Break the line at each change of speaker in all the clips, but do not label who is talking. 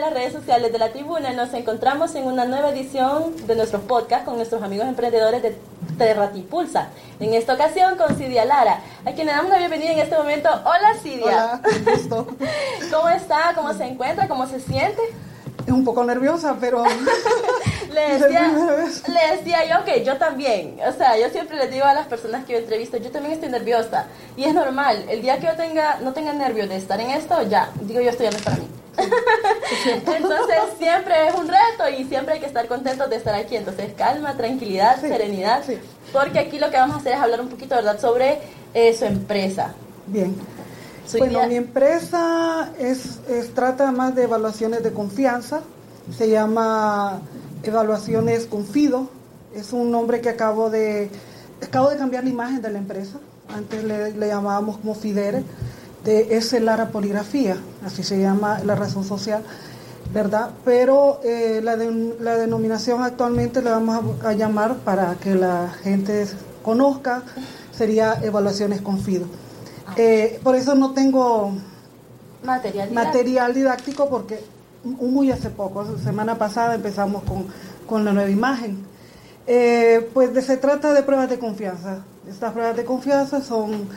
de las redes sociales de la tribuna, nos encontramos en una nueva edición de nuestro podcast con nuestros amigos emprendedores de Terratipulsa. En esta ocasión con Cidia Lara, a quien le damos la bienvenida en este momento. Hola Cidia.
Hola, gusto.
¿Cómo está? ¿Cómo se encuentra? ¿Cómo se siente?
Es un poco nerviosa, pero
le, decía, le decía yo que yo también, o sea, yo siempre les digo a las personas que yo entrevisto, yo también estoy nerviosa y es normal, el día que yo tenga, no tenga nervios de estar en esto, ya, digo yo esto ya no es para mí. Entonces siempre es un reto y siempre hay que estar contentos de estar aquí. Entonces calma, tranquilidad, serenidad, sí. porque aquí lo que vamos a hacer es hablar un poquito, ¿verdad?, sobre eh, su empresa.
Bien. bueno, mi empresa es, es, trata más de evaluaciones de confianza. Se llama Evaluaciones Confido. Es un nombre que acabo de acabo de cambiar la imagen de la empresa. Antes le, le llamábamos como Fidere de ese Lara Poligrafía, así se llama la razón social, ¿verdad? Pero eh, la, de, la, denominación actualmente la vamos a, a, llamar para que la gente conozca, sería Evaluaciones Confido. Eh, por eso no tengo
material didáctico,
material didáctico porque muy hace poco, semana pasada empezamos con, con la nueva imagen. Eh, pues de, se trata de pruebas de confianza. Estas pruebas de confianza son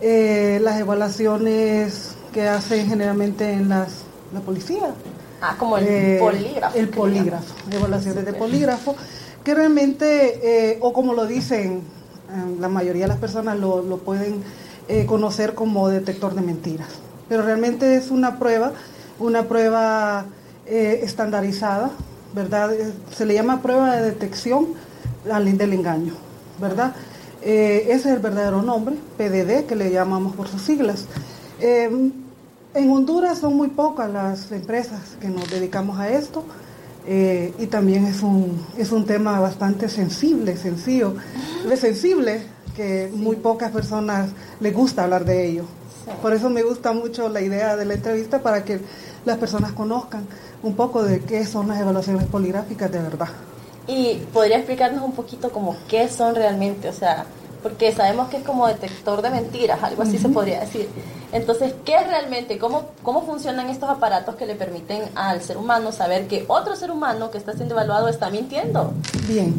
eh, las evaluaciones que hacen generalmente en las, la policía.
Ah, como el eh, polígrafo.
El polígrafo, evaluaciones de polígrafo, que realmente, eh, o como lo dicen, la mayoría de las personas lo, lo pueden conocer como detector de mentiras. Pero realmente es una prueba, una prueba estandarizada, ¿verdad? Se le llama prueba de detección del engaño, ¿verdad? Eh, ese es el verdadero nombre, PDD, que le llamamos por sus siglas. Eh, en Honduras son muy pocas las empresas que nos dedicamos a esto eh, y también es un, es un tema bastante sensible, sencillo, es sensible que muy pocas personas les gusta hablar de ello. Por eso me gusta mucho la idea de la entrevista para que las personas conozcan un poco de qué son las evaluaciones poligráficas de verdad.
Y podría explicarnos un poquito como qué son realmente, o sea, porque sabemos que es como detector de mentiras, algo así se podría decir. Entonces, ¿qué es realmente? ¿Cómo, ¿Cómo funcionan estos aparatos que le permiten al ser humano saber que otro ser humano que está siendo evaluado está mintiendo?
Bien,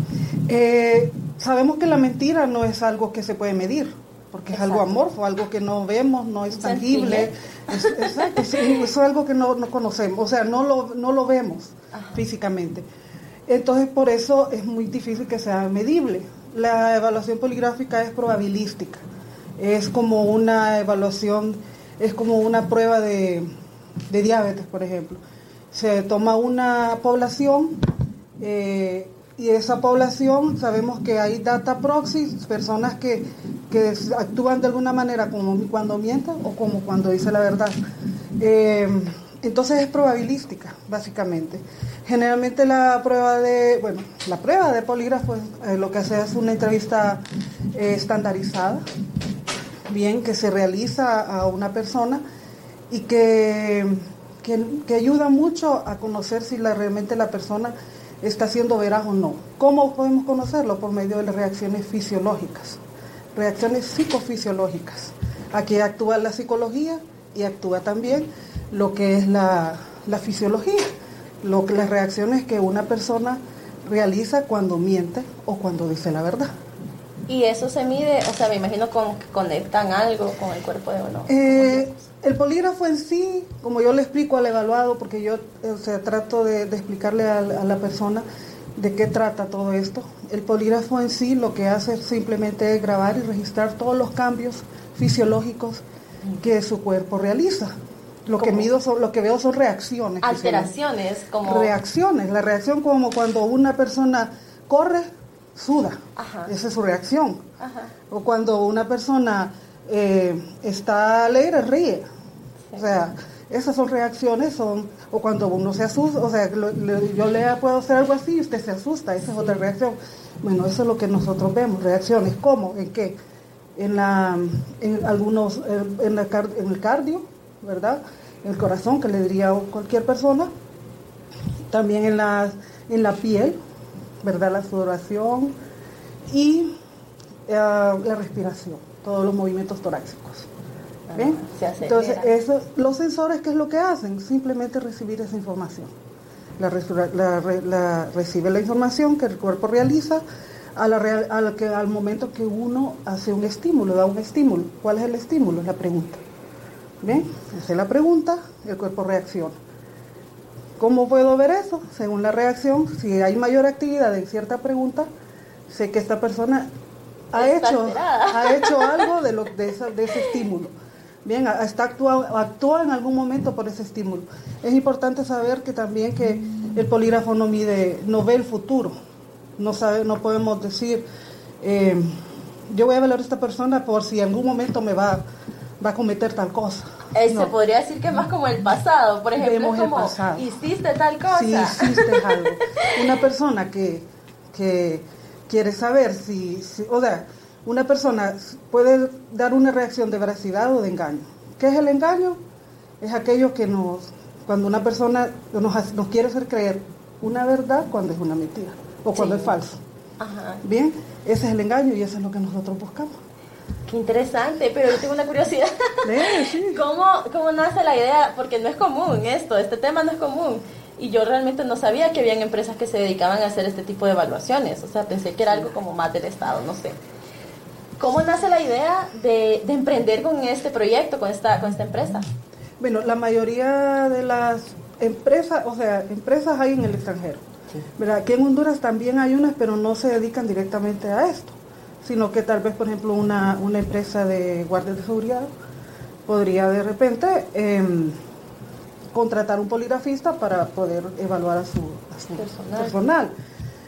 eh, sabemos que la mentira no es algo que se puede medir, porque es algo amorfo, algo que no vemos, no es tangible. Es, exacto, es algo que no, no, conocemos, o sea, no lo, no lo vemos Ajá. físicamente. Entonces, por eso es muy difícil que sea medible. La evaluación poligráfica es probabilística. Es como una evaluación, es como una prueba de, de diabetes, por ejemplo. Se toma una población eh, y esa población sabemos que hay data proxy, personas que, que actúan de alguna manera como cuando mienten o como cuando dice la verdad. Eh, entonces es probabilística, básicamente. Generalmente la prueba de, bueno, la prueba de polígrafo eh, lo que hace es una entrevista eh, estandarizada, bien, que se realiza a una persona y que, que, ayuda mucho a conocer si realmente la persona está siendo veraz o no. ¿Cómo podemos conocerlo? Por medio de las reacciones fisiológicas, reacciones psicofisiológicas. Aquí actúa la psicología y actúa también lo que es la, la fisiología lo que las reacciones que una persona realiza cuando miente o cuando dice la verdad.
Y eso se mide, o sea, me imagino como que conectan algo con el cuerpo de uno.
Eh, el polígrafo en sí, como yo le explico al evaluado, porque yo o sea, trato de, de explicarle a, a, la persona de qué trata todo esto, el polígrafo en sí lo que hace es simplemente grabar y registrar todos los cambios fisiológicos que su cuerpo realiza. Lo que mido son, lo que veo son reacciones.
Alteraciones, como
reacciones. La reacción como cuando una persona corre, suda. Ajá. Esa es su reacción. Ajá. O cuando una persona eh, está alegre, ríe. O sea, esas son reacciones, son, o cuando uno se asusta, o sea, yo le puedo hacer algo así y usted se asusta, esa es otra reacción. Bueno, eso es lo que nosotros vemos, reacciones, ¿cómo? ¿En qué? En, la, en algunos, en, en el cardio, ¿verdad? En el corazón, que le diría a cualquier persona, también en la, en la piel, ¿verdad? La sudoración y eh, la respiración, todos los movimientos torácicos. ¿Bien? Entonces, eso, los sensores, ¿qué es lo que hacen? Simplemente recibir esa información. La, recibe la información que el cuerpo realiza a la que, al momento que uno hace un estímulo, da un estímulo. ¿Cuál es el estímulo? La pregunta. ¿Bien? Hace la pregunta, el cuerpo reacciona. ¿Cómo puedo ver eso? Según la reacción, si hay mayor actividad en cierta pregunta, sé que esta persona ha hecho, ha hecho algo de, lo, de, de ese estímulo. Bien, está actúa, actúa en algún momento por ese estímulo. Es importante saber que también que el polígrafo no mide, no ve el futuro. No sabe, no podemos decir, eh, yo voy a evaluar a esta persona por si en algún momento me va, va a cometer tal cosa.
Eh, se podría decir que es más como el pasado, por ejemplo, como hiciste tal cosa.
Sí, hiciste algo. Una persona que, que quiere saber si, si o sea, una persona puede dar una reacción de veracidad o de engaño. ¿Qué es el engaño? Es aquello que nos, cuando una persona nos, nos quiere hacer creer una verdad cuando es una mentira o cuando es falso. Bien, ese es el engaño y eso es lo que nosotros buscamos.
Qué interesante, pero yo tengo una curiosidad. ¿Cómo, ¿Cómo nace la idea? Porque no es común esto, este tema no es común. Y yo realmente no sabía que habían empresas que se dedicaban a hacer este tipo de evaluaciones. O sea, pensé que era algo como más del Estado, no sé. ¿Cómo nace la idea de, emprender con este proyecto, con esta, con esta empresa?
Bueno, la mayoría de las empresas, o sea, empresas hay en el extranjero. ¿Verdad? Aquí en Honduras también hay unas, pero no se dedican directamente a esto, sino que tal vez, por ejemplo, una, empresa de guardias de seguridad podría de repente em, contratar un poligrafista para poder evaluar a su, personal. personal.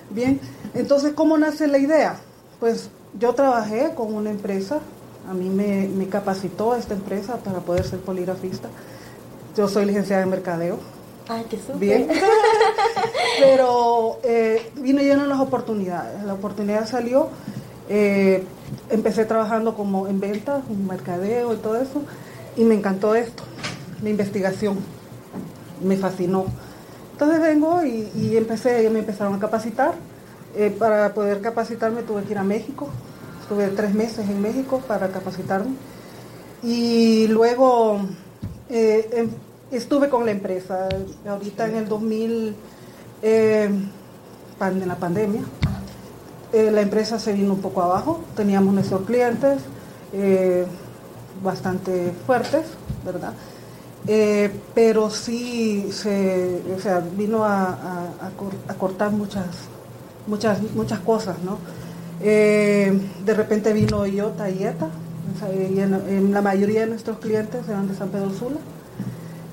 Bien, entonces, ¿cómo nace la idea? Pues yo trabajé con una empresa, a mí me, capacitó esta empresa para poder ser poligrafista. Yo soy licenciada en mercadeo.
Ay, qué súper.
Bien. Pero eh, vino lleno las oportunidades. La oportunidad salió. Eh, empecé trabajando como en ventas, en mercadeo y todo eso. Y me encantó esto, la investigación. Me fascinó. Entonces vengo y, y empecé, me empezaron a capacitar eh, para poder capacitarme tuve que ir a México. Estuve tres meses en México para capacitarme. Y luego eh, em, estuve con la empresa. Ahorita en el 2000, eh, en la pandemia, la empresa se vino un poco abajo. Teníamos nuestros clientes bastante fuertes, ¿verdad? pero sí se, vino a cortar muchas muchas, muchas cosas, ¿no? Eh, de repente vino Iota y ETA, y en, la mayoría de nuestros clientes eran de San Pedro Sula,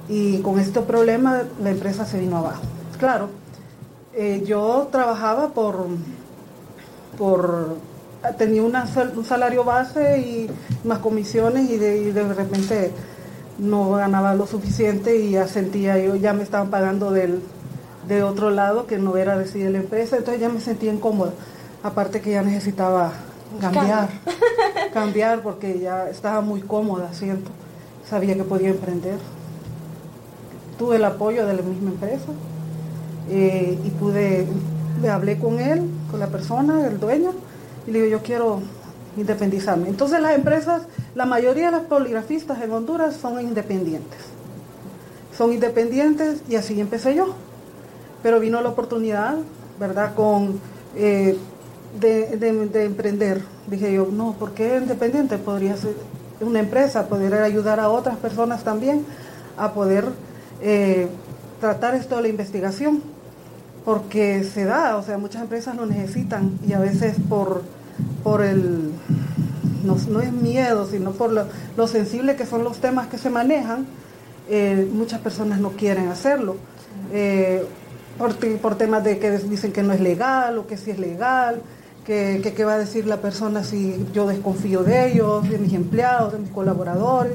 y con este problema la empresa se vino abajo. Claro, eh, yo trabajaba por, por tenía un salario base y más comisiones y de, de, repente no ganaba lo suficiente y ya sentía yo, ya me estaban pagando del, de otro lado que no era de la empresa, entonces ya me sentía incómoda. Aparte que ya necesitaba cambiar, cambiar porque ya estaba muy cómoda, siento. Sabía que podía emprender. Tuve el apoyo de la misma empresa eh, y pude, hablé con él, con la persona, el dueño, y le digo, yo quiero independizarme. Entonces las empresas, la mayoría de las poligrafistas en Honduras son independientes. Son independientes y así empecé yo pero vino la oportunidad, ¿verdad?, con, eh, de, emprender. Dije yo, no, ¿por qué independiente? Podría ser una empresa, poder ayudar a otras personas también a poder eh, tratar esto de la investigación, porque se da, o sea, muchas empresas lo necesitan y a veces por, por el, no, es miedo, sino por lo, sensible que son los temas que se manejan, eh, muchas personas no quieren hacerlo por, por temas de que dicen que no es legal o que sí es legal, que qué va a decir la persona si yo desconfío de ellos, de mis empleados, de mis colaboradores.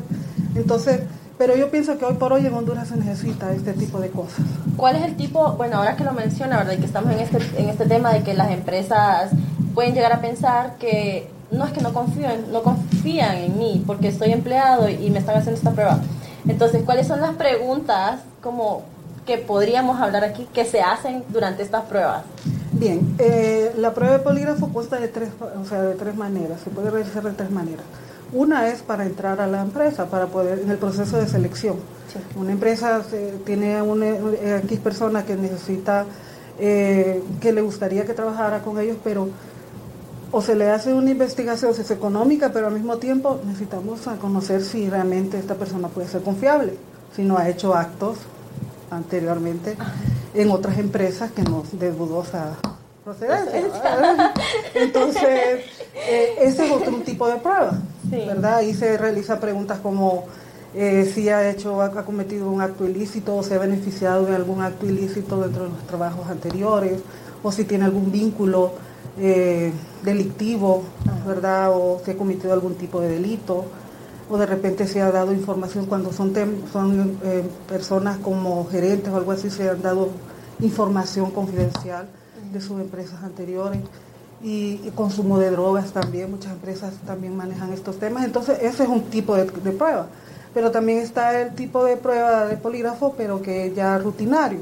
Entonces, pero yo pienso que hoy por hoy en Honduras se necesita este tipo de cosas.
¿Cuál es el tipo, bueno, ahora que lo menciona, ¿verdad? Y que estamos en este, en este tema de que las empresas pueden llegar a pensar que no es que no confíen, no confían en mí porque estoy empleado y me están haciendo esta prueba. Entonces, ¿cuáles son las preguntas como que podríamos hablar aquí que se hacen durante estas pruebas?
Bien, eh, la prueba de polígrafo consta de tres, o sea, de tres maneras, se puede realizar de tres maneras. Una es para entrar a la empresa, para poder, en el proceso de selección. Una empresa tiene una eh, X persona que necesita, eh, que le gustaría que trabajara con ellos, pero o se le hace una investigación es económica, pero al mismo tiempo necesitamos conocer si realmente esta persona puede ser confiable, si no ha hecho actos anteriormente en otras empresas que no de dudosa procedencia. Entonces, eh, ese es otro tipo de prueba, ¿verdad? Ahí se realizan preguntas como eh, si ha hecho, ha cometido un acto ilícito o se ha beneficiado de algún acto ilícito dentro de los trabajos anteriores, o si tiene algún vínculo eh, delictivo, ¿verdad? O si ha cometido algún tipo de delito, o de repente se ha dado información cuando son, son personas como gerentes o algo así, se han dado información confidencial de sus empresas anteriores. Y, consumo de drogas también, muchas empresas también manejan estos temas. Entonces, ese es un tipo de, prueba. Pero también está el tipo de prueba de polígrafo, pero que es ya rutinario.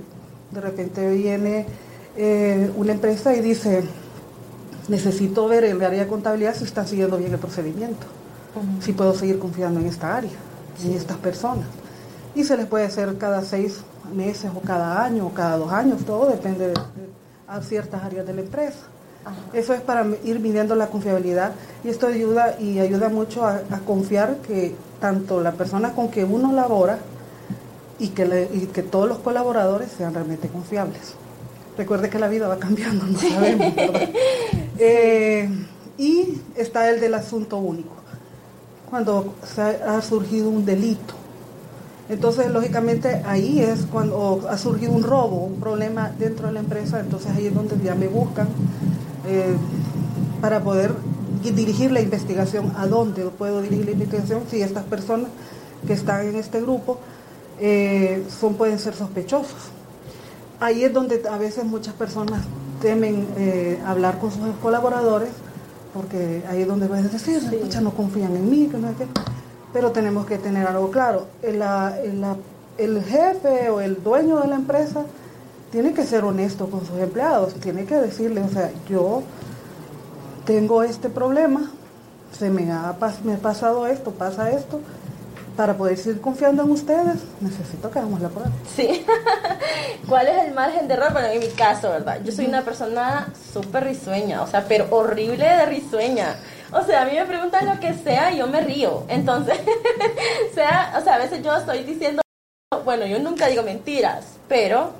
De repente viene eh, una empresa y dice, necesito ver el área de contabilidad si está siguiendo bien el procedimiento, si puedo seguir confiando en esta área, en estas personas. Y se les puede hacer cada seis meses o cada año o cada dos años, todo depende de, a ciertas áreas de la empresa. Eso es para ir midiendo la confiabilidad y esto ayuda y ayuda mucho a, confiar que tanto la persona con que uno labora y que, y que todos los colaboradores sean realmente confiables. Recuerde que la vida va cambiando, no sabemos, eh, y está el del asunto único, cuando ha surgido un delito. Entonces, lógicamente, ahí es cuando ha surgido un robo, un problema dentro de la empresa, entonces ahí es donde ya me buscan eh, para poder dirigir la investigación. ¿A dónde puedo dirigir la investigación? Si estas personas que están en este grupo eh, son, pueden ser sospechosos ahí es donde a veces muchas personas temen eh, hablar con sus colaboradores, porque ahí es donde pueden decir, sí. no confían en mí, que no es que... pero tenemos que tener algo claro. El, el jefe o el dueño de la empresa tiene que ser honesto con sus empleados, tiene que decirle, o sea, yo tengo este problema, se me ha, me ha pasado esto, pasa esto, para poder seguir confiando en ustedes, necesito que hagamos la prueba.
Sí. ¿Cuál es el margen de error? Bueno, en mi caso, ¿verdad? Yo soy una persona súper risueña, o sea, pero horrible de risueña. O sea, a mí me preguntan lo que sea y yo me río. Entonces, sea, o sea, a veces yo estoy diciendo, bueno, yo nunca digo mentiras, pero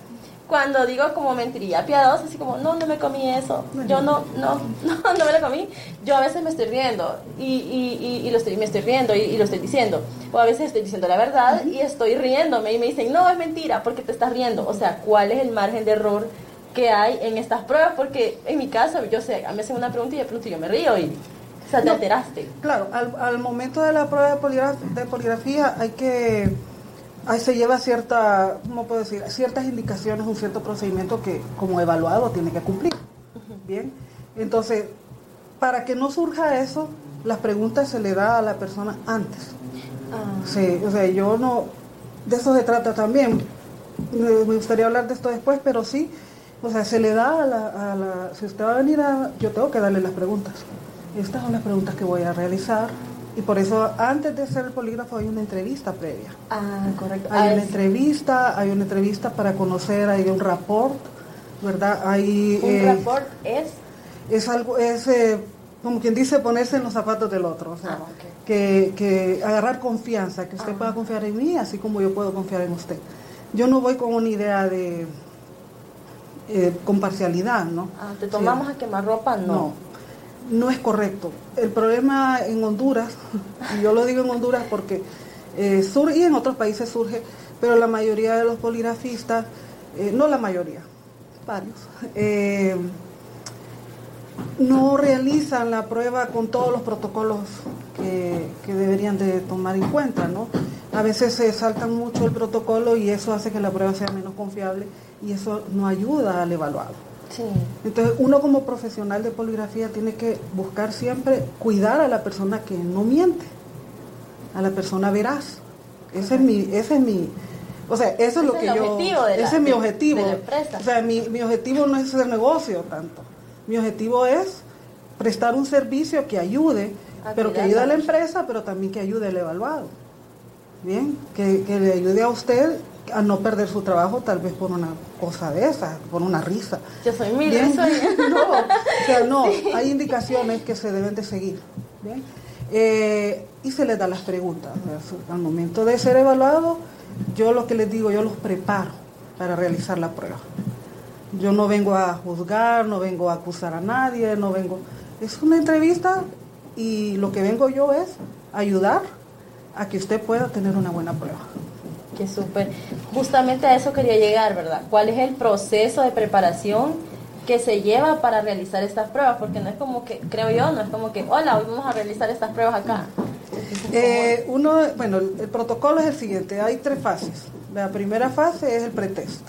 cuando digo como mentiría piadosa, así como, no, no me comí eso, yo no, no, no, no me lo comí, yo a veces me estoy riendo y, y, y, lo estoy, me estoy riendo y, lo estoy diciendo. O a veces estoy diciendo la verdad y estoy riéndome y me dicen, no, es mentira, porque te estás riendo. O sea, ¿cuál es el margen de error que hay en estas pruebas? Porque en mi caso, yo sé, a mí me hacen una pregunta y de pronto yo me río y... O sea, te alteraste.
Claro, al, al momento de la prueba de poligrafía hay que ahí se lleva cierta, ¿cómo puedo decir? Ciertas indicaciones, un cierto procedimiento que como evaluado tiene que cumplir. Bien, entonces, para que no surja eso, las preguntas se le da a la persona antes. Ah. Sí, o sea, yo no, de eso se trata también. Me, gustaría hablar de esto después, pero sí, o sea, se le da a la, a la, si usted va a venir a, yo tengo que darle las preguntas. Estas son las preguntas que voy a realizar y por eso antes de hacer el polígrafo hay una entrevista previa.
Ah, correcto.
Hay ah, una entrevista, hay una entrevista para conocer, hay un rapport, ¿verdad? Hay,
¿Un eh, rapport es?
Es algo, es eh, como quien dice ponerse en los zapatos del otro, o sea, ah, que, que, agarrar confianza, que usted pueda confiar en mí, así como yo puedo confiar en usted. Yo no voy con una idea de eh, con parcialidad, ¿no?
Ah, ¿te tomamos a quemar ropa?
no no es correcto. El problema en Honduras, y yo lo digo en Honduras porque eh, surge, y en otros países surge, pero la mayoría de los poligrafistas, eh, no la mayoría, varios, eh, no realizan la prueba con todos los protocolos que, que, deberían de tomar en cuenta, ¿no? A veces se saltan mucho el protocolo y eso hace que la prueba sea menos confiable y eso no ayuda al evaluado.
Sí.
Entonces, uno como profesional de poligrafía tiene que buscar siempre cuidar a la persona que no miente, a la persona veraz. Ese es mi, ese es mi, o sea, eso es lo que yo, ese es mi objetivo. O sea, mi, mi objetivo no es hacer negocio tanto. Mi objetivo es prestar un servicio que ayude, pero que ayude a la empresa, pero también que ayude al evaluado. Bien, que, que le ayude a usted a no perder su trabajo tal vez por una cosa de esa, por una risa.
Yo soy mi risa.
no, o sea, no, hay indicaciones que se deben de seguir. ¿bien? Eh, y se les da las preguntas. Al momento de ser evaluado, yo lo que les digo, yo los preparo para realizar la prueba. Yo no vengo a juzgar, no vengo a acusar a nadie, no vengo... Es una entrevista y lo que vengo yo es ayudar a que usted pueda tener una buena prueba.
Qué súper. Justamente a eso quería llegar, ¿verdad? ¿Cuál es el proceso de preparación que se lleva para realizar estas pruebas? Porque no es como que, creo yo, no es como que, hola, hoy vamos a realizar estas pruebas acá.
Eh, uno, bueno, el, protocolo es el siguiente, hay tres fases. La primera fase es el pretest,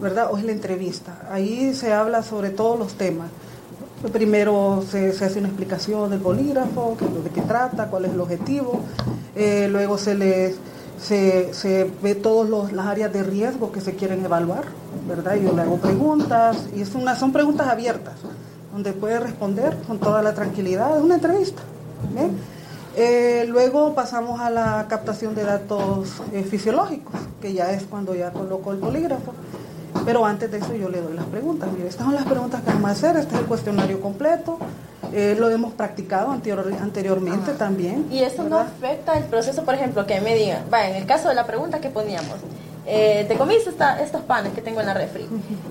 ¿verdad? O es la entrevista. Ahí se habla sobre todos los temas. Primero se, hace una explicación del bolígrafo, de qué trata, cuál es el objetivo. Eh, luego se les se, se ve todas las áreas de riesgo que se quieren evaluar, ¿verdad? Yo le hago preguntas y es una, son preguntas abiertas, donde puede responder con toda la tranquilidad, es una entrevista. Eh, luego pasamos a la captación de datos eh, fisiológicos, que ya es cuando ya coloco el polígrafo. Pero antes de eso yo le doy las preguntas. Mire, estas son las preguntas que vamos a hacer, este es el cuestionario completo, eh, lo hemos practicado anteriormente también.
Y eso no afecta el proceso, por ejemplo, que me digan, va, en el caso de la pregunta que poníamos, eh, ¿te comiste estos panes que tengo en la refri?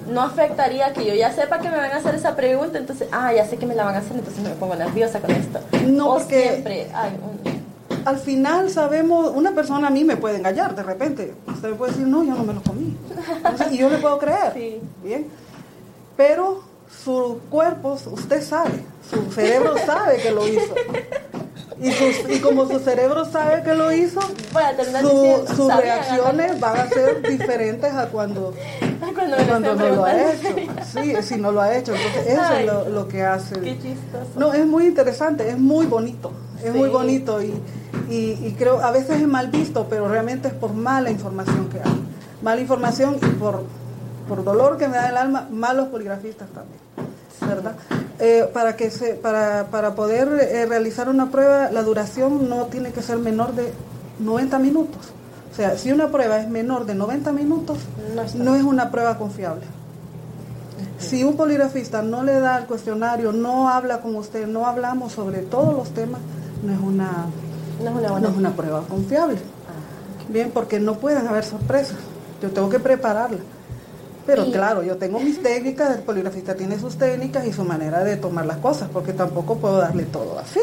No afectaría que yo ya sepa que me van a hacer esa pregunta, entonces, ah, ya sé que me la van a hacer, entonces me pongo nerviosa con esto.
No, porque siempre al final sabemos, una persona a mí me puede engañar de repente. Usted me puede decir, no, yo no me lo comí. y yo le puedo creer.
Sí.
Bien. Pero su cuerpo, usted sabe, su cerebro sabe que lo hizo. Y, y como su cerebro sabe que lo hizo, sus reacciones van a ser diferentes a cuando,
cuando,
no lo ha hecho. Sí, si no lo ha hecho. Entonces eso es lo, que hace.
Qué chistoso.
No, es muy interesante, es muy bonito. Es muy bonito y, y, creo, a veces es mal visto, pero realmente es por mala información que hay. Mala información y por por dolor que me da el alma, malos poligrafistas también, ¿verdad? Eh, para, que se, para, para poder eh, realizar una prueba, la duración no tiene que ser menor de 90 minutos. O sea, si una prueba es menor de 90 minutos, no, es una prueba confiable. Si un poligrafista no le da el cuestionario, no habla con usted, no hablamos sobre todos los temas, no es una,
no
es una, prueba confiable. Ah. Bien, porque no pueden haber sorpresas. Yo tengo que prepararla. Pero claro, yo tengo mis técnicas, el poligrafista tiene sus técnicas y su manera de tomar las cosas, porque tampoco puedo darle todo así.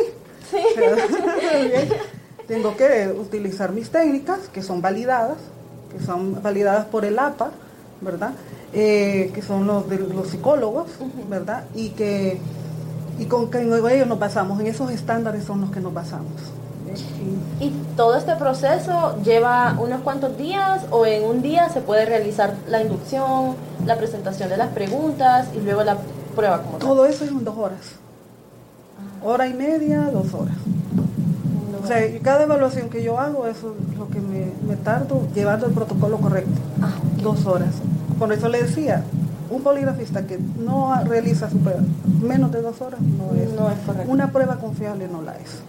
Sí.
tengo que utilizar mis técnicas, que son validadas, que son validadas por el APA, ¿verdad? Eh, que son los de los psicólogos, ¿verdad? Y que y con que ellos nos basamos, en esos estándares son los que nos basamos.
¿Y todo este proceso lleva unos cuantos días o en un día se puede realizar la inducción, la presentación de las preguntas y luego la prueba como
Todo eso es en dos horas. Ah. Hora y media, dos horas. O sea, cada evaluación que yo hago, eso es lo que me, tardo llevando el protocolo correcto.
Ah,
dos horas. Por eso le decía, un poligrafista que no realiza su prueba menos de dos horas no es,
no es correcto.
Una prueba confiable no la es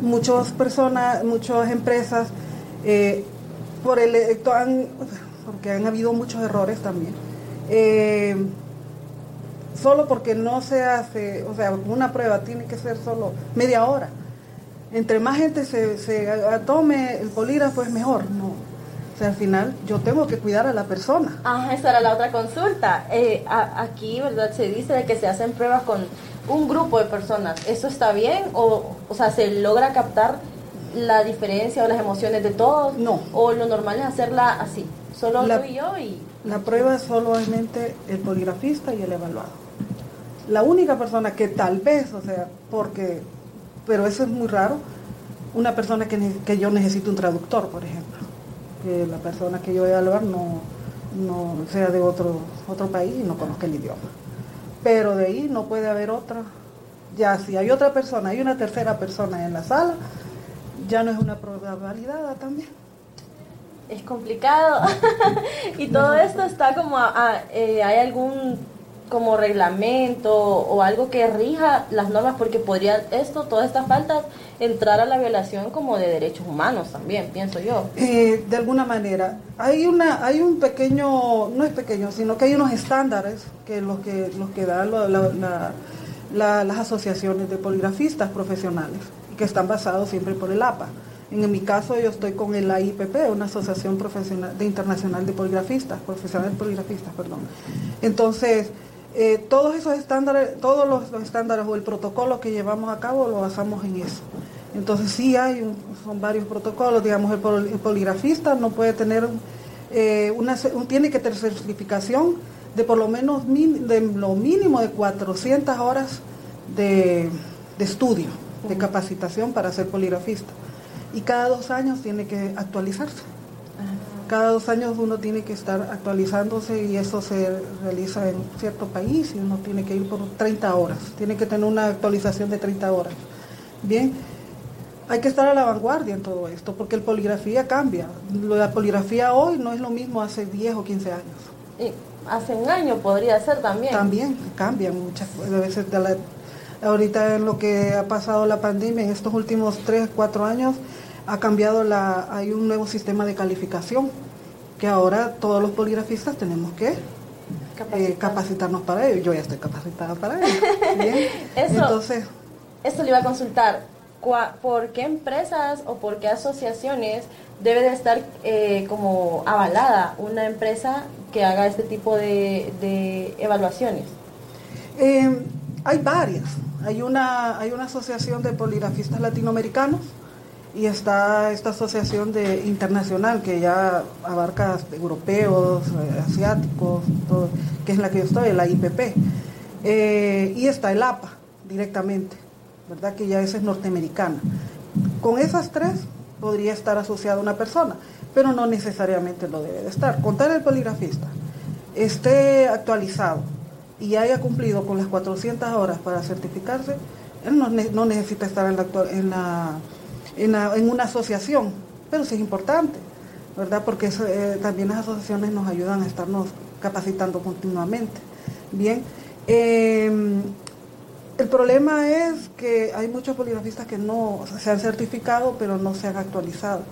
muchas personas, muchas empresas, eh, por el porque han habido muchos errores también. Eh, solo porque no se hace, o sea, una prueba tiene que ser solo media hora. Entre más gente se, tome el polígrafo es mejor, no. O sea, al final yo tengo que cuidar a la persona.
Ah, esa era la otra consulta. Eh, aquí, ¿verdad? Se dice que se hacen pruebas con un grupo de personas, ¿eso está bien? O, o sea, ¿se logra captar la diferencia o las emociones de todos?
No.
¿O lo normal es hacerla así? Solo tú y yo y...
La prueba es solamente el poligrafista y el evaluado. La única persona que tal vez, o sea, porque, pero eso es muy raro, una persona que, que yo necesito un traductor, por ejemplo, que la persona que yo voy a hablar no, no sea de otro, otro país y no conozca el idioma. Pero de ahí no puede haber otra. Ya si hay otra persona, hay una tercera persona en la sala, ya no es una prueba validada también.
Es complicado. y todo esto está como, eh, ¿hay algún como reglamento o algo que rija las normas? Porque podría esto, todas estas faltas, entrar a la violación como de derechos humanos también, pienso yo.
Eh, de alguna manera. Hay, una, hay un pequeño, no es pequeño, sino que hay unos estándares que los que, los que dan las asociaciones de poligrafistas profesionales, que están basados siempre por el APA. En mi caso yo estoy con el AIPP, una asociación profesional de internacional de poligrafistas, profesionales poligrafistas, perdón. Entonces, eh, todos esos estándares, todos los, estándares o el protocolo que llevamos a cabo lo basamos en eso. Entonces sí hay, son varios protocolos, digamos, el, poligrafista no puede tener, eh, una, tiene que tener certificación de por lo menos de lo mínimo de 400 horas de, de estudio, de capacitación para ser poligrafista y cada dos años tiene que actualizarse. Cada dos años uno tiene que estar actualizándose y eso se realiza en cierto país y uno tiene que ir por 30 horas, tiene que tener una actualización de 30 horas. Bien, hay que estar a la vanguardia en todo esto porque el poligrafía cambia. La poligrafía hoy no es lo mismo hace 10 o 15 años.
Y hace un año podría ser también.
También cambian muchas veces. De la, ahorita en lo que ha pasado la pandemia, en estos últimos 3, 4 años, ha cambiado la, hay un nuevo sistema de calificación que ahora todos los poligrafistas tenemos que eh, capacitarnos para ello. Yo ya estoy capacitada para ello.
Eso, Entonces, eso le iba a consultar. ¿Por qué empresas o por qué asociaciones debe de estar eh, como avalada una empresa que haga este tipo de, evaluaciones?
Eh, hay varias. Hay una, hay una asociación de poligrafistas latinoamericanos y está esta asociación de internacional que ya abarca europeos, eh, asiáticos, que es la que yo estoy, la IPP. Eh, y está el APA directamente, ¿verdad? Que ya esa es norteamericana. Con esas tres podría estar asociada una persona, pero no necesariamente lo debe de estar. Contar el poligrafista esté actualizado y haya cumplido con las 400 horas para certificarse, él no, necesita estar en la, en la en, una asociación, pero sí es importante, ¿verdad? Porque eh, también las asociaciones nos ayudan a estarnos capacitando continuamente. Bien, em, el problema es que hay muchos poligrafistas que no se han certificado, pero no se han actualizado.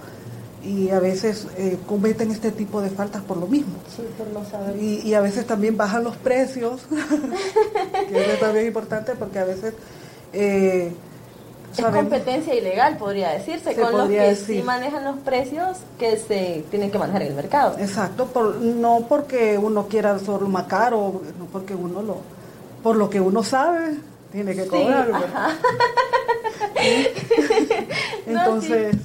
Y a veces eh, cometen este tipo de faltas por lo mismo.
Sí, por no saber.
Y, y a veces también bajan los precios, que es también importante porque a veces eh,
es competencia ilegal, podría decirse, con los que sí manejan los precios que se tienen que manejar en el mercado.
Exacto, por, no porque uno quiera solo más caro, no porque uno lo, por lo que uno sabe, tiene que cobrar. entonces,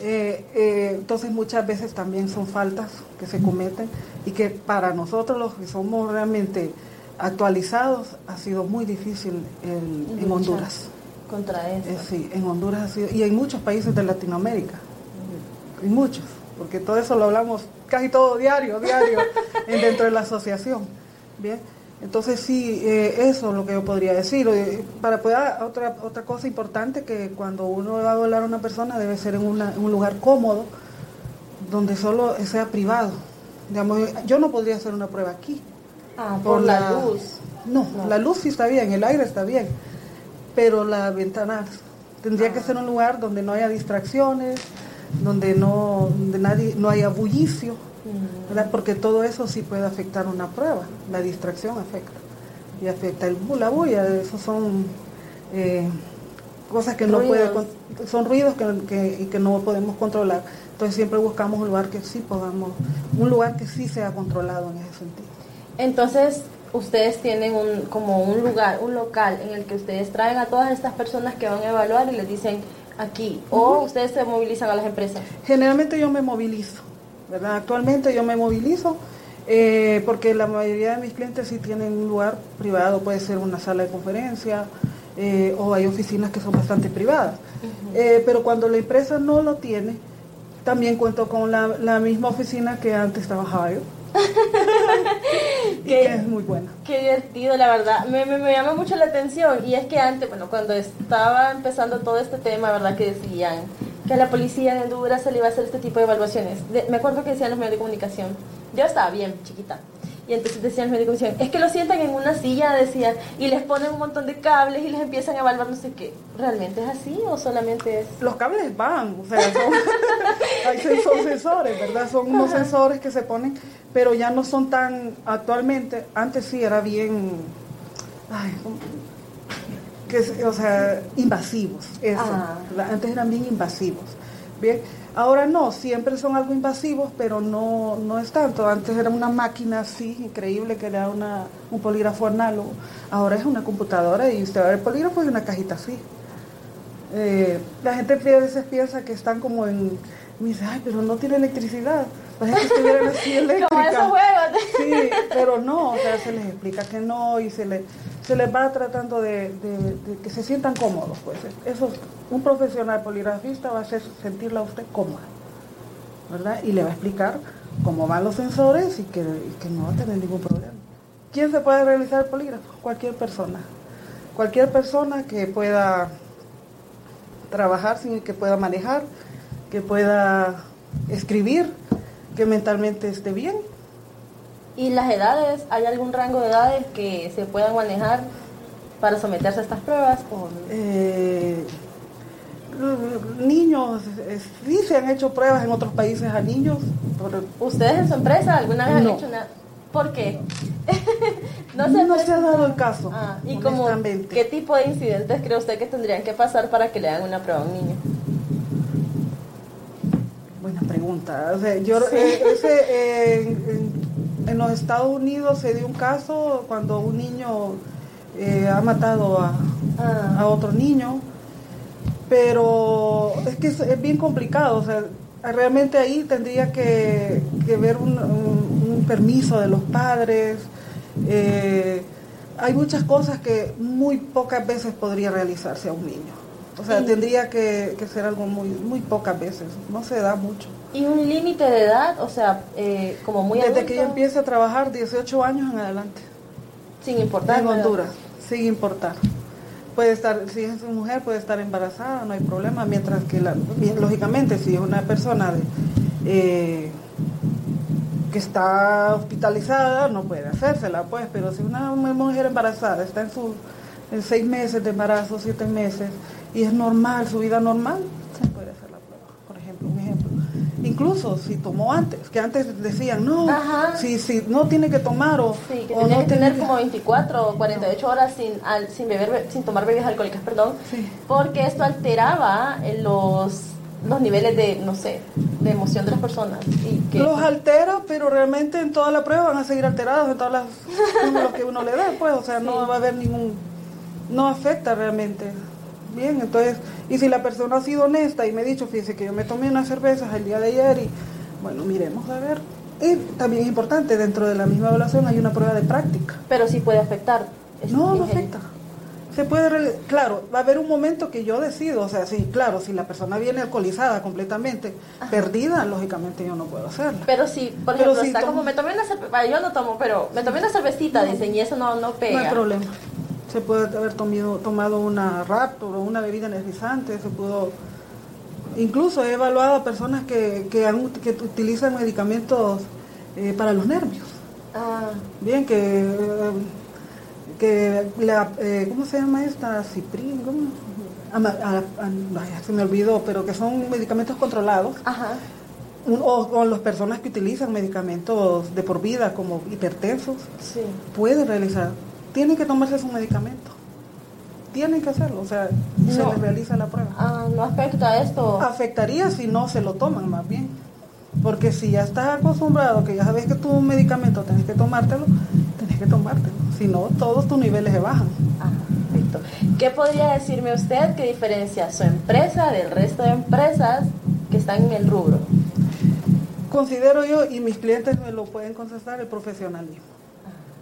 eh, eh, entonces muchas veces también son faltas que se cometen y que para nosotros los que somos realmente actualizados ha sido muy difícil en Honduras
contra eso. Eh,
sí, en Honduras ha sido, y en muchos países de Latinoamérica, en muchos, porque todo eso lo hablamos casi todo diario, diario, dentro de la asociación. Bien, entonces sí, eh, eso es lo que yo podría decir. Para poder, otra, otra cosa importante que cuando uno va a volar a una persona debe ser en, un lugar cómodo, donde solo sea privado. Digamos, yo no podría hacer una prueba aquí.
Ah, por, la, luz.
no, la luz sí está bien, el aire está bien pero la ventana tendría que ser un lugar donde no haya distracciones, donde no, donde nadie, no haya bullicio, mm. porque todo eso sí puede afectar una prueba, la distracción afecta, y afecta el, la bulla, esos son eh, cosas que no puede, son ruidos que, y que no podemos controlar, entonces siempre buscamos un lugar que sí podamos, un lugar que sí sea controlado en ese sentido.
Entonces, ustedes tienen un, como un lugar, un local en el que ustedes traen a todas estas personas que van a evaluar y les dicen aquí, o ustedes se movilizan a las empresas.
Generalmente yo me movilizo, ¿verdad? Actualmente yo me movilizo Eh, porque la mayoría de mis clientes sí tienen un lugar privado, puede ser una sala de conferencia eh, o hay oficinas que son bastante privadas. Eh, pero cuando la empresa no lo tiene, también cuento con la, la misma oficina que antes trabajaba yo. Que es muy buena.
Qué divertido, la verdad. Me, me, llama mucho la atención. Y es que antes, bueno, cuando estaba empezando todo este tema, ¿verdad? Que decían que a la policía de Honduras se le iba a hacer este tipo de evaluaciones. me acuerdo que decían los medios de comunicación. Yo estaba bien chiquita. Y entonces decían los médicos, es que lo sientan en una silla, decían, y les ponen un montón de cables y les empiezan a evaluar no sé qué. ¿Realmente es así o solamente es...?
Los cables van, o sea, son, hay sensores, ¿verdad? Son unos sensores que se ponen, pero ya no son tan, actualmente, antes sí era bien, ay, que, o sea, invasivos, eso. Ah. Antes eran bien invasivos. Bien, Ahora no, siempre son algo invasivos, pero no, no es tanto. Antes era una máquina así, increíble, que era una, un polígrafo análogo. Ahora es una computadora y usted va a ver el polígrafo y una cajita así. Eh, la gente a veces piensa que están como en... Me dice, ay, pero no tiene electricidad. Parece que estuvieran así eléctrica.
como esos juegos.
sí, pero no, o sea, se les explica que no y se les se les va tratando de, que se sientan cómodos. Pues. Eso, un profesional poligrafista va a hacer sentirla a usted cómoda, ¿verdad? Y le va a explicar cómo van los sensores y que, no va a tener ningún problema. ¿Quién se puede realizar el polígrafo? Cualquier persona. Cualquier persona que pueda trabajar, sin que pueda manejar, que pueda escribir, que mentalmente esté bien
¿Y las edades? ¿Hay algún rango de edades que se puedan manejar para someterse a estas pruebas?
Eh, niños, sí se han hecho pruebas en otros países a niños.
¿Ustedes en su empresa alguna vez han hecho nada? ¿Por qué?
no, se, ha dado el caso.
Ah, ¿Y como, qué tipo de incidentes cree usted que tendrían que pasar para que le hagan una prueba a un niño?
Buena pregunta. yo, eh, ese, en los Estados Unidos se dio un caso cuando un niño eh, ha matado a, ah. otro niño, pero es que es, bien complicado, o sea, realmente ahí tendría que, que ver un, permiso de los padres. Eh, hay muchas cosas que muy pocas veces podría realizarse a un niño. O sea, tendría que, que, ser algo muy, muy pocas veces, no se da mucho.
¿Y un límite de edad? O sea, eh, como muy
Desde que yo empiece a trabajar, 18 años en adelante.
Sin importar.
En Honduras, sin importar. Puede estar, si es mujer, puede estar embarazada, no hay problema, mientras que, la, lógicamente, si es una persona de, eh, que está hospitalizada, no puede hacérsela, pues, pero si una mujer embarazada está en sus en seis meses de embarazo, siete meses, y es normal, su vida normal, incluso si tomó antes, que antes decían, no, si, si no tiene que tomar o...
Sí, que tenía que tener como 24 o 48 horas sin, sin, beber, sin tomar bebidas alcohólicas, perdón, porque esto alteraba los, los niveles de, no sé, de emoción de las personas. Y que
los altera, pero realmente en toda la prueba van a seguir alterados en todas las... lo que uno le dé, pues, o sea, no va a haber ningún... no afecta realmente. Bien, entonces, y si la persona ha sido honesta y me ha dicho, fíjese que yo me tomé unas cervezas el día de ayer y, bueno, miremos a ver. Y también es importante, dentro de la misma evaluación hay una prueba de práctica.
Pero sí puede afectar.
No, no afecta. Se puede, claro, va a haber un momento que yo decido, o sea, sí, claro, si la persona viene alcoholizada completamente, perdida, lógicamente yo no puedo hacerla.
Pero si, por ejemplo, está como, me tomé una cerveza, yo no tomo, pero me tomé una cervecita, dicen, y eso no, no pega.
No hay problema se puede haber tomado, tomado una Raptor o una bebida energizante, se pudo... Incluso he evaluado a personas que, que, utilizan medicamentos eh, para los nervios. Ah. Bien, que, que la, eh, ¿cómo se llama esta? Ciprin, ¿cómo? se me olvidó, pero que son medicamentos controlados. Ajá. O con las personas que utilizan medicamentos de por vida como hipertensos, sí. pueden realizar tienen que tomarse su medicamento. Tienen que hacerlo, o sea, se les realiza la prueba.
Ah, ¿No afecta esto?
Afectaría si no se lo toman más bien. Porque si ya estás acostumbrado, que ya sabes que tu medicamento tenés que tomártelo, tenés que tomártelo. Si no, todos tus niveles se bajan.
Ah, perfecto. ¿Qué podría decirme usted que diferencia su empresa del resto de empresas que están en el rubro?
considero yo, y mis clientes me lo pueden contestar, el profesionalismo.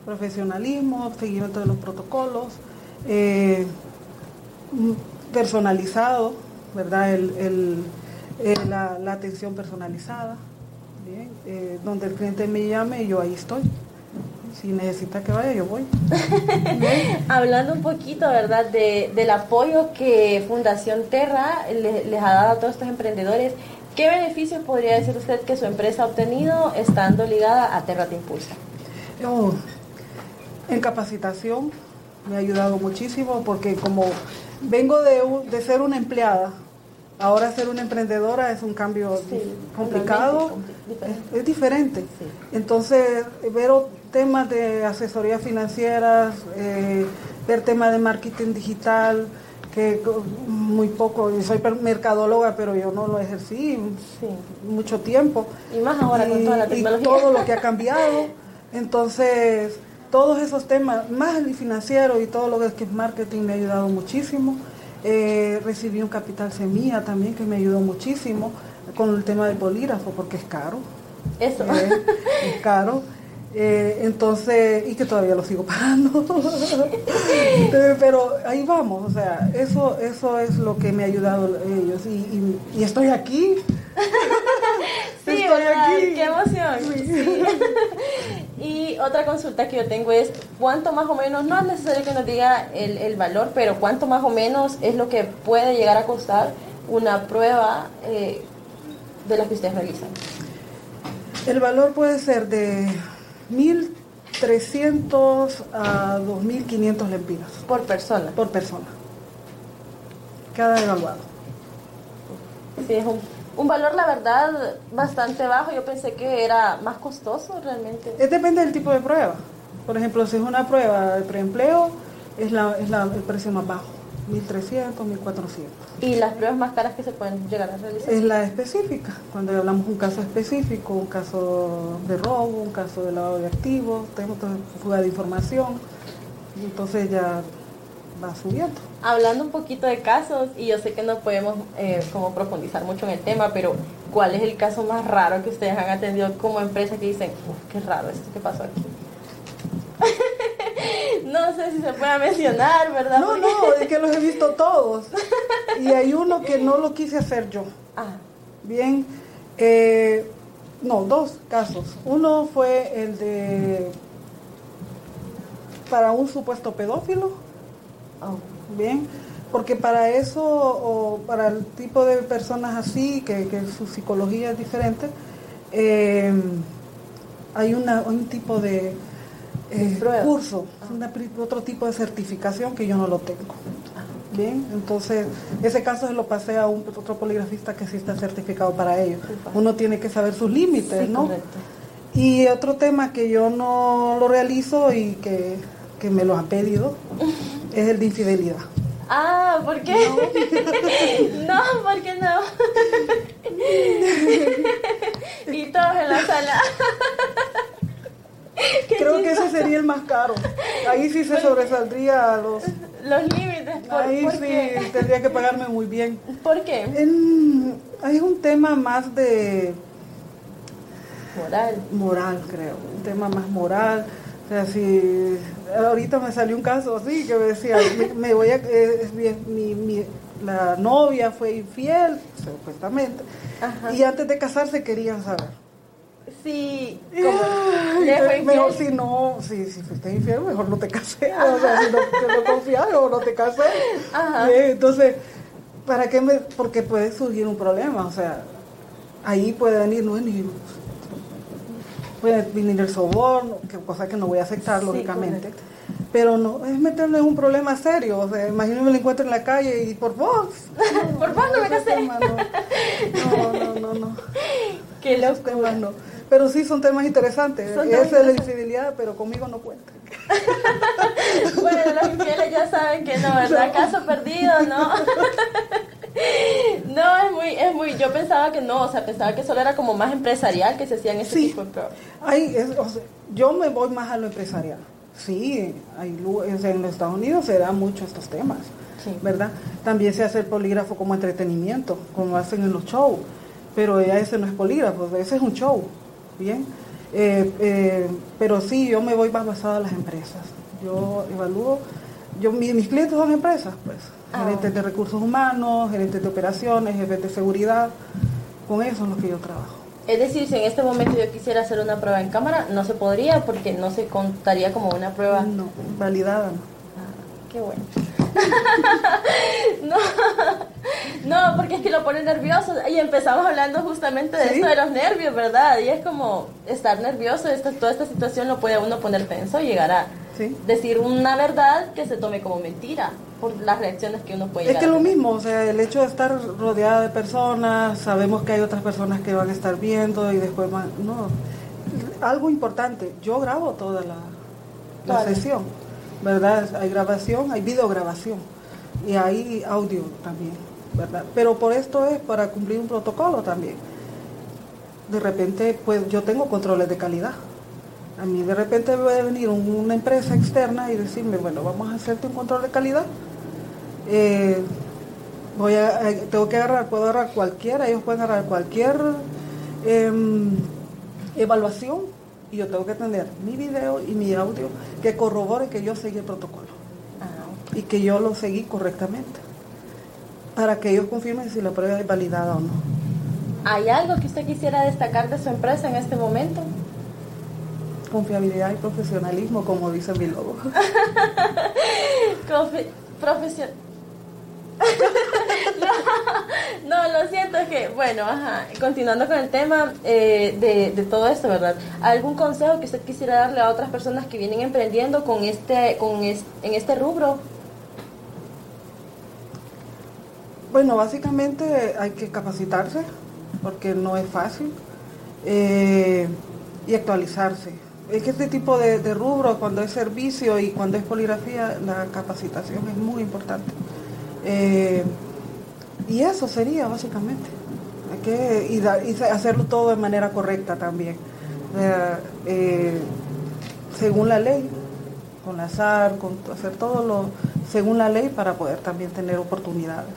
Profesionalismo, seguimiento de los protocolos, eh, personalizado, ¿verdad? El, la, atención personalizada, eh, donde el cliente me llame, yo ahí estoy si necesita que vaya, yo voy.
Hablando un poquito, ¿verdad?, de, del apoyo que Fundación Terra les ha dado a todos estos emprendedores, ¿qué beneficios podría decir usted que su empresa ha obtenido estando ligada a Terra Te Impulsa?
En capacitación me ha ayudado muchísimo porque como vengo de, de ser una empleada, Ahora ser una emprendedora es un cambio complicado, Es, diferente. Entonces, ver temas de asesoría financiera, eh, ver temas de marketing digital, que muy poco, yo soy mercadóloga, pero yo no lo ejercí mucho tiempo.
Y más ahora con toda la tecnología.
Y todo lo que ha cambiado. Entonces, todos esos temas, más el financiero y todo lo que es marketing me ha ayudado muchísimo. Eh, recibí un capital semilla también que me ayudó muchísimo con el tema del bolígrafo porque es caro.
Eso.
Eh, es caro. Eh, entonces, y que todavía lo sigo pagando. Pero ahí vamos, o sea, eso, eso es lo que me ha ayudado ellos. Y, estoy aquí.
sí, estoy aquí. Qué emoción. Y otra consulta que yo tengo es, ¿cuánto más o menos, no es necesario que nos diga el, el valor, pero cuánto más o menos es lo que puede llegar a costar una prueba eh, de la que ustedes realizan?
El valor puede ser de 1.300 a 2.500 lempiras.
Por persona.
Por persona. Cada evaluado.
Sí, es un, un, valor, la verdad, bastante bajo. Yo pensé que era más costoso realmente.
Es depende del tipo de prueba. Por ejemplo, si es una prueba de preempleo, es, la, es la, el precio más bajo. 1300, 1400.
¿Y las pruebas más caras que se pueden llegar a realizar?
Es la específica, cuando hablamos de un caso específico, un caso de robo, un caso de lavado de activos, tenemos fuga de información, entonces ya va subiendo.
Hablando un poquito de casos, y yo sé que no podemos eh, como profundizar mucho en el tema, pero ¿cuál es el caso más raro que ustedes han atendido como empresa que dicen, qué raro esto que pasó aquí? no sé si se puede mencionar, ¿verdad?
No, no, es que los he visto todos. Y hay uno que no lo quise hacer yo.
Ah.
Bien, eh, no, dos casos. Uno fue el de para un supuesto pedófilo.
Oh.
Bien, porque para eso, o para el tipo de personas así, que, su psicología es diferente, eh, hay una, un tipo de eh, curso, otro tipo de certificación que yo no lo tengo. Bien, entonces ese caso se lo pasé a un otro poligrafista que sí está certificado para ello. Uno tiene que saber sus límites, ¿no? Y otro tema que yo no lo realizo y que, me lo ha pedido es el de infidelidad.
Ah, ¿por qué? No, no ¿por qué no? y todos en la sala.
Creo que ese sería el más caro. Ahí sí se sobresaldría los...
Los límites.
Ahí sí tendría que pagarme muy bien.
¿Por qué?
hay un tema más de...
Moral.
Moral, creo. Un tema más moral. O sea, si ahorita me salió un caso así que me decía, me, voy a, eh, mi, mi, la novia fue infiel, supuestamente, y antes de casarse querían saber.
Sí,
como mejor si no, si, si fuiste infiel, mejor no te casé. O sea, si no, no confías, o no te casé. entonces, ¿para qué me.? Porque puede surgir un problema. O sea, ahí puede venir, no es ni. Puede venir el soborno, que, cosa que no voy a aceptar, lógicamente. Pero no, es meterme en un problema serio. O sea, imagínate me lo encuentro en la calle y por vos.
por vos no me casé.
No, no, no, no.
Qué loco.
No. Pero sí son temas interesantes. Esa es la infidelidad, pero conmigo no cuenta.
bueno, los infieles ya saben que no, ¿verdad? Caso perdido, ¿no? no, es muy, es muy, yo pensaba que no, o sea, pensaba que solo era como más empresarial que se hacían ese tipo de
pruebas. yo me voy más a lo empresarial. Sí, hay, en los Estados Unidos se dan mucho estos temas, ¿verdad? También se hace el polígrafo como entretenimiento, como hacen en los shows pero ya ese no es polígrafo, ese es un show, ¿bien? Eh, eh, pero sí, yo me voy más basada a las empresas. Yo evalúo, yo, mis clientes son empresas, pues, ah. gerentes de recursos humanos, gerentes de operaciones, jefes de seguridad, con eso es lo que yo trabajo.
Es decir, si en este momento yo quisiera hacer una prueba en cámara, no se podría porque no se contaría como una prueba.
No, validada no.
Ah, qué bueno. no, no, porque es que lo pone nervioso. Y empezamos hablando justamente de esto de los nervios, ¿verdad? Y es como estar nervioso, esta, toda esta situación lo puede uno poner tenso y llegar a decir una verdad que se tome como mentira por las reacciones que uno puede
Es que lo mismo, o sea, el hecho de estar rodeada de personas, sabemos que hay otras personas que van a estar viendo y después van. No, algo importante, yo grabo toda la, la sesión, ¿verdad? Hay grabación, hay videograbación y hay audio también, ¿verdad? Pero por esto es para cumplir un protocolo también. De repente, pues yo tengo controles de calidad. A mí de repente puede venir una empresa externa y decirme, bueno, vamos a hacerte un control de calidad. Eh, voy a, eh, tengo que agarrar, puedo agarrar cualquiera, ellos pueden agarrar cualquier em, evaluación y yo tengo que tener mi video y mi audio que corrobore que yo seguí el protocolo y que yo lo seguí correctamente para que ellos confirmen si la prueba es validada o no.
¿Hay algo que usted quisiera destacar de su empresa en este momento?
Confiabilidad y profesionalismo, como dice mi logo.
Profesión. no, lo siento, es que, bueno, ajá, continuando con el tema eh, de, todo esto, ¿verdad? ¿Algún consejo que usted quisiera darle a otras personas que vienen emprendiendo con este, con en este rubro?
Bueno, básicamente hay que capacitarse, porque no es fácil, eh, y actualizarse. Es que este tipo de, de rubro, cuando es servicio y cuando es poligrafía, la capacitación es muy importante. Eh, y eso sería básicamente. Que y, hacerlo todo de manera correcta también. Eh, según la ley, con la SAR, con hacer todo lo según la ley para poder también tener oportunidades,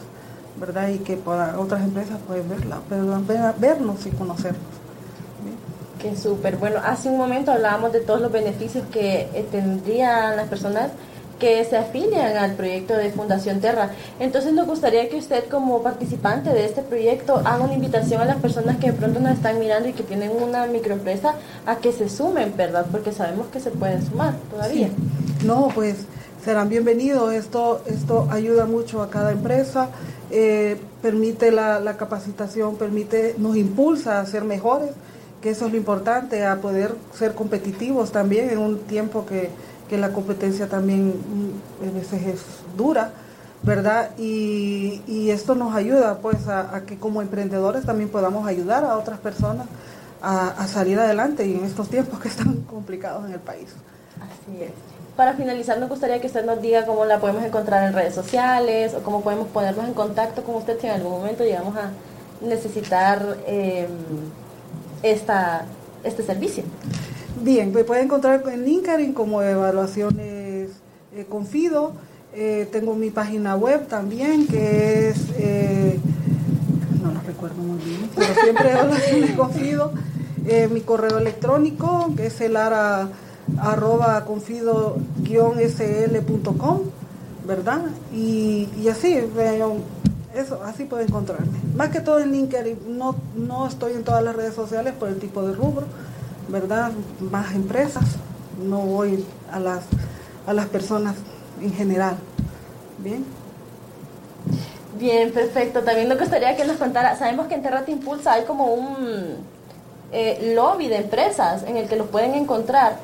¿verdad? Y que otras empresas pueden verla, vernos y conocernos.
Qué súper. Bueno, hace un momento hablábamos de todos los beneficios que eh, tendrían las personas que se afilian al proyecto de Fundación Terra. Entonces nos gustaría que usted como participante de este proyecto haga una invitación a las personas que de pronto nos están mirando y que tienen una microempresa a que se sumen, ¿verdad? Porque sabemos que se pueden sumar todavía.
No, pues serán bienvenidos. Esto, esto ayuda mucho a cada empresa, eh, permite la, la capacitación, permite, nos impulsa a ser mejores, que eso es lo importante, a poder ser competitivos también en un tiempo que que la competencia también mm, es dura, ¿verdad? Y, esto nos ayuda pues a, que como emprendedores también podamos ayudar a otras personas a, salir adelante y en estos tiempos que están complicados en el país.
Así es. Para finalizar, me gustaría que usted nos diga cómo la podemos encontrar en redes sociales o cómo podemos ponernos en contacto con usted si en algún momento llegamos a necesitar em, esta, este servicio.
Bien, me puede encontrar en LinkedIn como evaluaciones eh, Confido. Eh, tengo mi página web también que es, eh, no lo recuerdo muy bien, pero siempre evaluaciones Confido. mi correo electrónico que es el ara arroba confido-sl.com, ¿verdad? Y, y así, eso, así puede encontrarme. Más que todo en LinkedIn, no, no estoy en todas las redes sociales por el tipo de rubro ¿verdad? Más empresas, no voy a las, a las personas en general. Bien.
Bien, perfecto. También me gustaría que nos contara, sabemos que en Terra Te Impulsa hay como un eh, lobby de empresas en el que los pueden encontrar.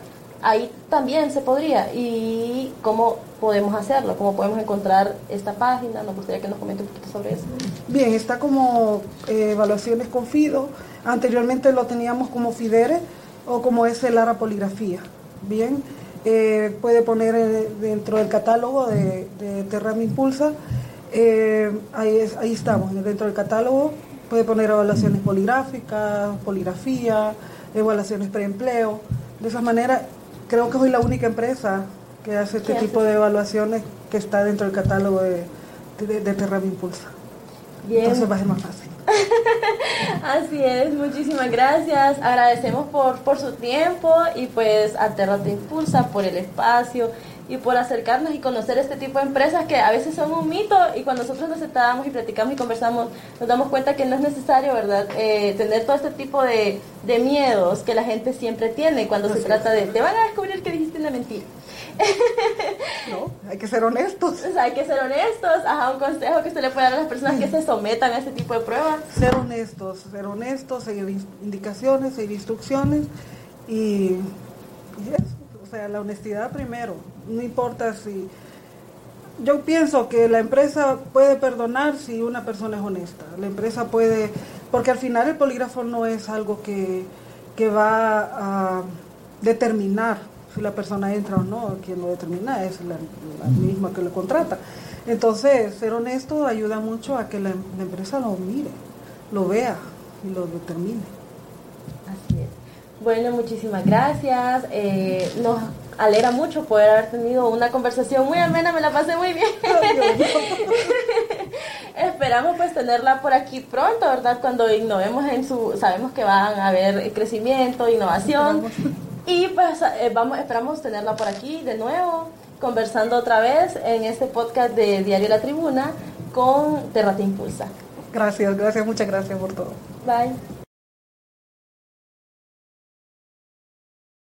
Ahí también se podría. ¿Y cómo podemos hacerlo? ¿Cómo podemos encontrar esta página? Nos gustaría que nos comente un poquito sobre eso.
Bien, está como eh, evaluaciones con FIDO. Anteriormente lo teníamos como FIDERE o como es el ARA Poligrafía. Bien, eh, puede poner eh, dentro del catálogo de, de Impulsa, ahí, ahí estamos, dentro del catálogo puede poner evaluaciones poligráficas, poligrafía, evaluaciones preempleo. De esa manera, creo que soy la única empresa que hace este tipo de evaluaciones que está dentro del catálogo de, de, Impulsa. Bien. Entonces va a ser más fácil.
Así es, muchísimas gracias. Agradecemos por, por su tiempo y pues a Terra Te Impulsa por el espacio y por acercarnos y conocer este tipo de empresas que a veces son un mito y cuando nosotros nos sentábamos y platicamos y conversamos nos damos cuenta que no es necesario, ¿verdad? Eh, tener todo este tipo de, de, miedos que la gente siempre tiene cuando se trata de, te van a descubrir que dijiste una mentira.
No, hay que ser honestos.
O sea, hay que ser honestos. Ajá, un consejo que se le puede dar a las personas que se sometan a este tipo de pruebas.
Ser honestos, ser honestos, seguir indicaciones, seguir instrucciones y, y eso. O sea, la honestidad primero. No importa si... Yo pienso que la empresa puede perdonar si una persona es honesta. La empresa puede... Porque al final el polígrafo no es algo que, que va a determinar si la persona entra o no, quien lo determina es la, misma que lo contrata. Entonces, ser honesto ayuda mucho a que la, la, empresa lo mire, lo vea y lo determine.
Así es. Bueno, muchísimas gracias. Eh, nos alegra mucho poder haber tenido una conversación muy amena, me la pasé muy bien. Esperamos pues tenerla por aquí pronto, ¿verdad? Cuando innovemos en su, sabemos que van a haber crecimiento, innovación. Y pues eh, vamos, esperamos tenerla por aquí de nuevo, conversando otra vez en este podcast de Diario La Tribuna con Terra Te Impulsa.
Gracias, gracias, muchas gracias por todo.
Bye.